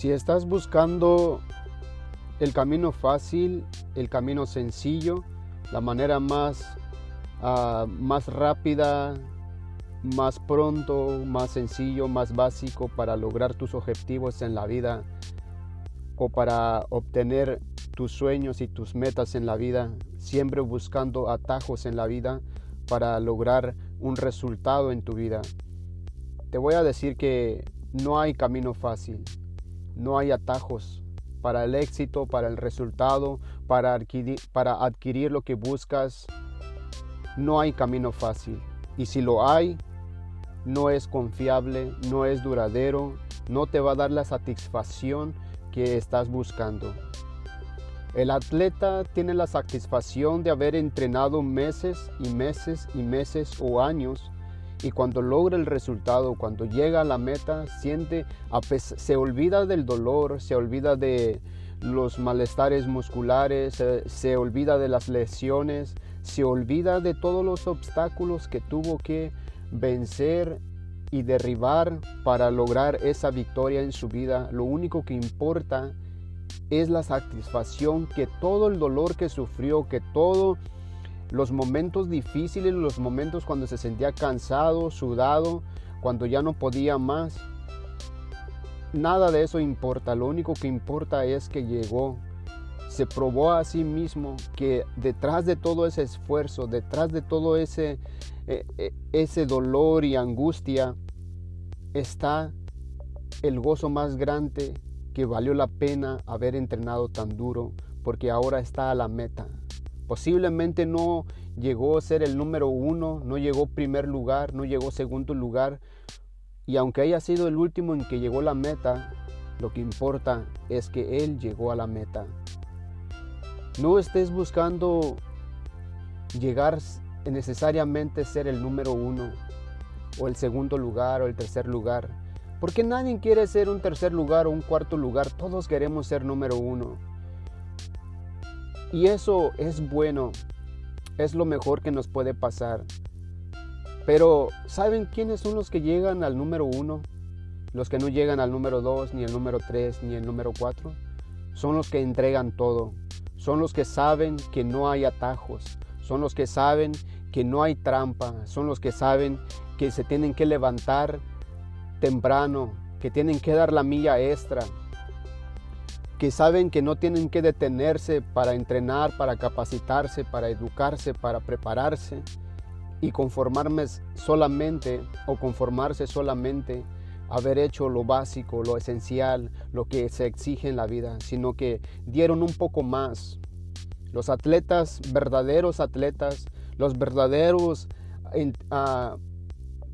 Si estás buscando el camino fácil, el camino sencillo, la manera más, uh, más rápida, más pronto, más sencillo, más básico para lograr tus objetivos en la vida o para obtener tus sueños y tus metas en la vida, siempre buscando atajos en la vida para lograr un resultado en tu vida. Te voy a decir que no hay camino fácil, no hay atajos para el éxito, para el resultado, para adquirir, lo que buscas. No hay camino fácil. Y si lo hay, no es confiable, no es duradero, no te va a dar la satisfacción que estás buscando. El atleta tiene la satisfacción de haber entrenado meses y meses y meses o años y cuando logra el resultado, cuando llega a la meta, siente, se olvida del dolor, se olvida de los malestares musculares, se, se olvida de las lesiones, se olvida de todos los obstáculos que tuvo que vencer y derribar para lograr esa victoria en su vida. Lo único que importa es la satisfacción que todo el dolor que sufrió, que todos los momentos difíciles, los momentos cuando se sentía cansado, sudado, cuando ya no podía más. Nada de eso importa, lo único que importa es que llegó, se probó a sí mismo que detrás de todo ese esfuerzo, detrás de todo ese, e, e, ese dolor y angustia, está el gozo más grande que valió la pena haber entrenado tan duro, porque ahora está a la meta. Posiblemente no llegó a ser el número uno, no llegó primer lugar, no llegó segundo lugar, y aunque haya sido el último en que llegó la meta, lo que importa es que él llegó a la meta. No estés buscando llegar necesariamente ser el número uno o el segundo lugar o el tercer lugar. Porque nadie quiere ser un tercer lugar o un cuarto lugar. Todos queremos ser número uno. Y eso es bueno. Es lo mejor que nos puede pasar. Pero ¿saben quiénes son los que llegan al número uno? Los que no llegan al número dos, ni el número tres, ni el número cuatro. Son los que entregan todo. Son los que saben que no hay atajos. Son los que saben que no hay trampa. Son los que saben que se tienen que levantar temprano, que tienen que dar la milla extra, que saben que no tienen que detenerse para entrenar, para capacitarse, para educarse, para prepararse y conformarme solamente o conformarse solamente haber hecho lo básico, lo esencial, lo que se exige en la vida, sino que dieron un poco más. Los atletas, verdaderos atletas, los verdaderos uh,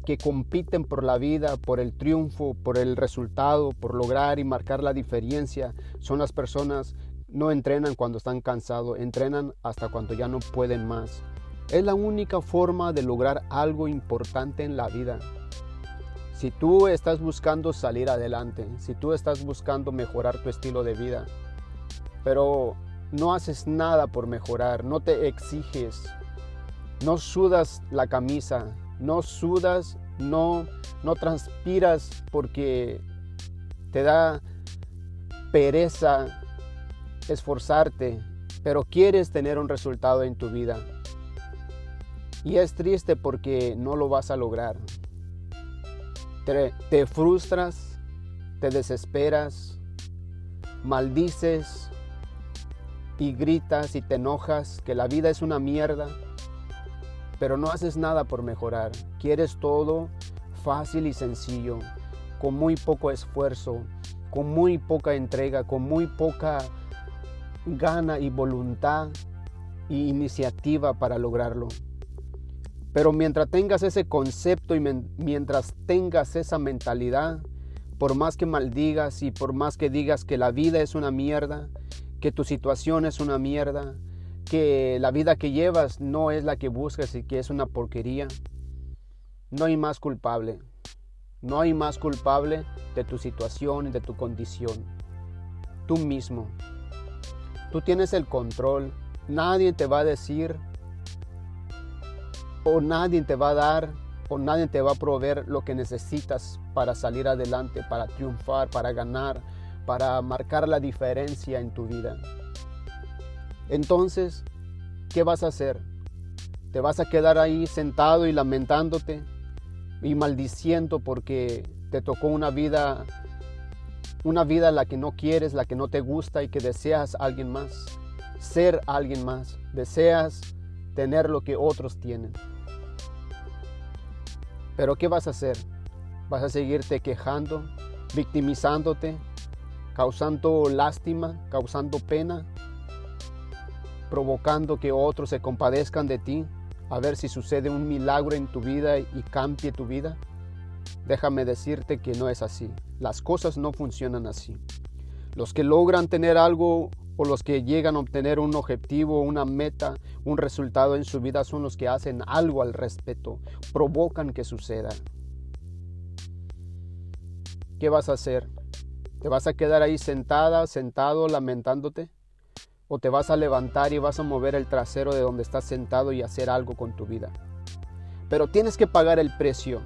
que compiten por la vida, por el triunfo, por el resultado, por lograr y marcar la diferencia, son las personas no entrenan cuando están cansados, entrenan hasta cuando ya no pueden más. Es la única forma de lograr algo importante en la vida. Si tú estás buscando salir adelante, si tú estás buscando mejorar tu estilo de vida, pero no haces nada por mejorar, no te exiges, no sudas la camisa, no sudas, no, no transpiras porque te da pereza esforzarte, pero quieres tener un resultado en tu vida. Y es triste porque no lo vas a lograr. Te, te frustras, te desesperas, maldices y gritas y te enojas que la vida es una mierda pero no haces nada por mejorar. Quieres todo fácil y sencillo, con muy poco esfuerzo, con muy poca entrega, con muy poca gana y voluntad e iniciativa para lograrlo. Pero mientras tengas ese concepto y mientras tengas esa mentalidad, por más que maldigas y por más que digas que la vida es una mierda, que tu situación es una mierda, que la vida que llevas no es la que buscas y que es una porquería, no hay más culpable. No hay más culpable de tu situación y de tu condición. Tú mismo. Tú tienes el control. Nadie te va a decir o nadie te va a dar o nadie te va a proveer lo que necesitas para salir adelante, para triunfar, para ganar, para marcar la diferencia en tu vida. Entonces, ¿qué vas a hacer? ¿Te vas a quedar ahí sentado y lamentándote y maldiciendo porque te tocó una vida una vida la que no quieres, la que no te gusta y que deseas alguien más, ser alguien más, deseas tener lo que otros tienen. Pero ¿qué vas a hacer? ¿Vas a seguirte quejando, victimizándote, causando lástima, causando pena, provocando que otros se compadezcan de ti, a ver si sucede un milagro en tu vida y cambie tu vida? Déjame decirte que no es así. Las cosas no funcionan así. Los que logran tener algo o los que llegan a obtener un objetivo, una meta, un resultado en su vida son los que hacen algo al respecto, provocan que suceda. ¿Qué vas a hacer? ¿Te vas a quedar ahí sentada, sentado, lamentándote? ¿O te vas a levantar y vas a mover el trasero de donde estás sentado y hacer algo con tu vida? Pero tienes que pagar el precio.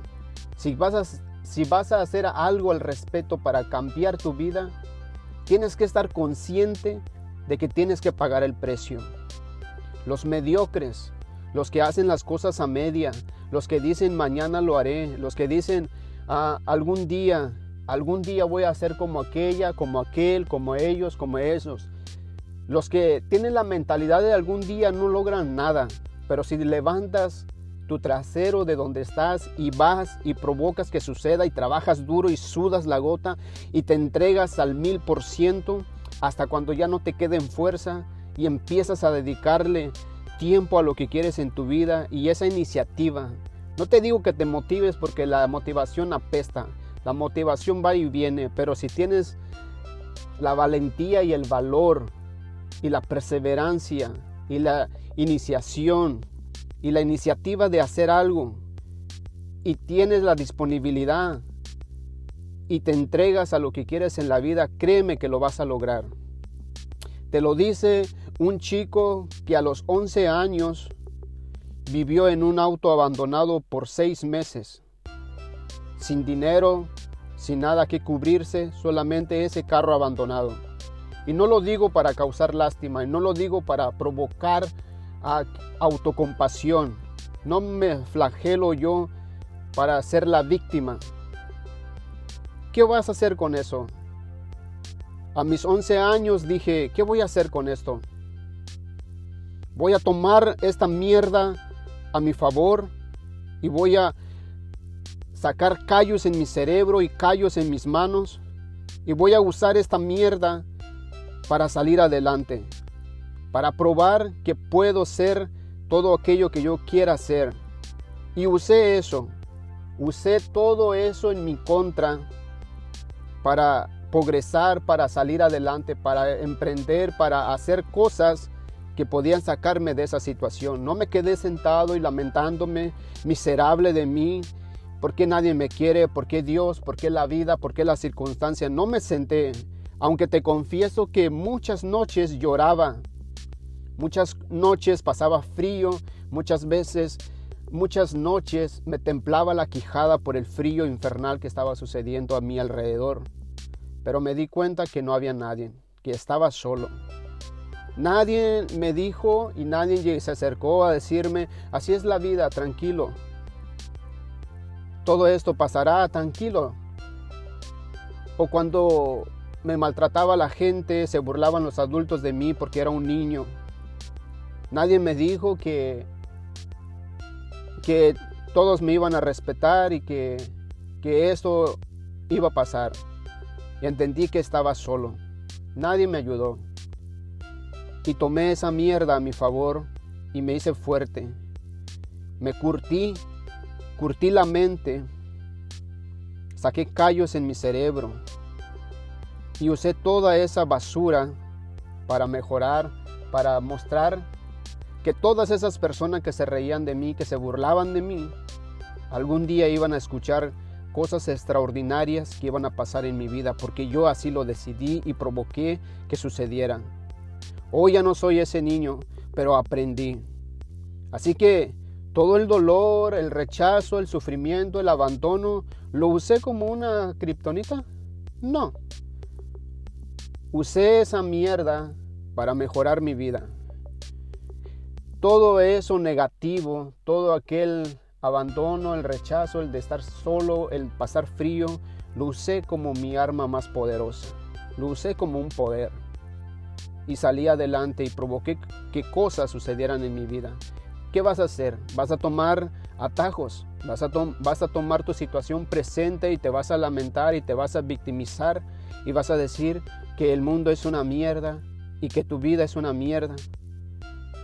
Si vas a, si vas a hacer algo al respecto para cambiar tu vida, tienes que estar consciente de que tienes que pagar el precio. Los mediocres, los que hacen las cosas a media, los que dicen mañana lo haré, los que dicen ah, algún día Algún día voy a ser como aquella, como aquel, como ellos, como esos. Los que tienen la mentalidad de algún día no logran nada, pero si levantas tu trasero de donde estás y vas y provocas que suceda y trabajas duro y sudas la gota y te entregas al mil por ciento hasta cuando ya no te quede en fuerza y empiezas a dedicarle tiempo a lo que quieres en tu vida y esa iniciativa. No te digo que te motives porque la motivación apesta, la motivación va y viene, pero si tienes la valentía y el valor y la perseverancia y la iniciación y la iniciativa de hacer algo y tienes la disponibilidad y te entregas a lo que quieres en la vida, créeme que lo vas a lograr. Te lo dice un chico que a los 11 años vivió en un auto abandonado por seis meses sin dinero, sin nada que cubrirse, solamente ese carro abandonado. Y no lo digo para causar lástima, y no lo digo para provocar autocompasión. No me flagelo yo para ser la víctima. ¿Qué vas a hacer con eso? A mis 11 años dije, ¿qué voy a hacer con esto? Voy a tomar esta mierda a mi favor y voy a sacar callos en mi cerebro y callos en mis manos y voy a usar esta mierda para salir adelante, para probar que puedo ser todo aquello que yo quiera ser. Y usé eso, usé todo eso en mi contra para progresar, para salir adelante, para emprender, para hacer cosas que podían sacarme de esa situación. No me quedé sentado y lamentándome, miserable de mí, ¿Por qué nadie me quiere? ¿Por qué Dios? ¿Por qué la vida? ¿Por qué la circunstancia? No me senté, aunque te confieso que muchas noches lloraba, muchas noches pasaba frío, muchas veces, muchas noches me templaba la quijada por el frío infernal que estaba sucediendo a mi alrededor. Pero me di cuenta que no había nadie, que estaba solo. Nadie me dijo y nadie se acercó a decirme, así es la vida, tranquilo, todo esto pasará tranquilo. O cuando me maltrataba la gente, se burlaban los adultos de mí porque era un niño. Nadie me dijo que, que todos me iban a respetar y que, que esto iba a pasar. Y entendí que estaba solo. Nadie me ayudó. Y tomé esa mierda a mi favor y me hice fuerte. Me curtí Curtí la mente, saqué callos en mi cerebro y usé toda esa basura para mejorar, para mostrar que todas esas personas que se reían de mí, que se burlaban de mí, algún día iban a escuchar cosas extraordinarias que iban a pasar en mi vida, porque yo así lo decidí y provoqué que sucedieran. Hoy ya no soy ese niño, pero aprendí. Así que todo el dolor, el rechazo, el sufrimiento, el abandono, ¿lo usé como una kriptonita? No. Usé esa mierda para mejorar mi vida. Todo eso negativo, todo aquel abandono, el rechazo, el de estar solo, el pasar frío, lo usé como mi arma más poderosa. Lo usé como un poder. Y salí adelante y provoqué que cosas sucedieran en mi vida. ¿Qué vas a hacer? ¿Vas a tomar atajos? ¿Vas a, vas a tomar tu situación presente y te vas a lamentar y te vas a victimizar y vas a decir que el mundo es una mierda y que tu vida es una mierda?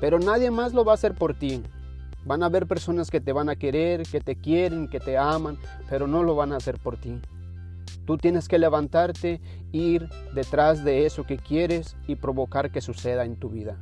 Pero nadie más lo va a hacer por ti. Van a haber personas que te van a querer, que te quieren, que te aman, pero no lo van a hacer por ti. Tú tienes que levantarte, ir detrás de eso que quieres y provocar que suceda en tu vida.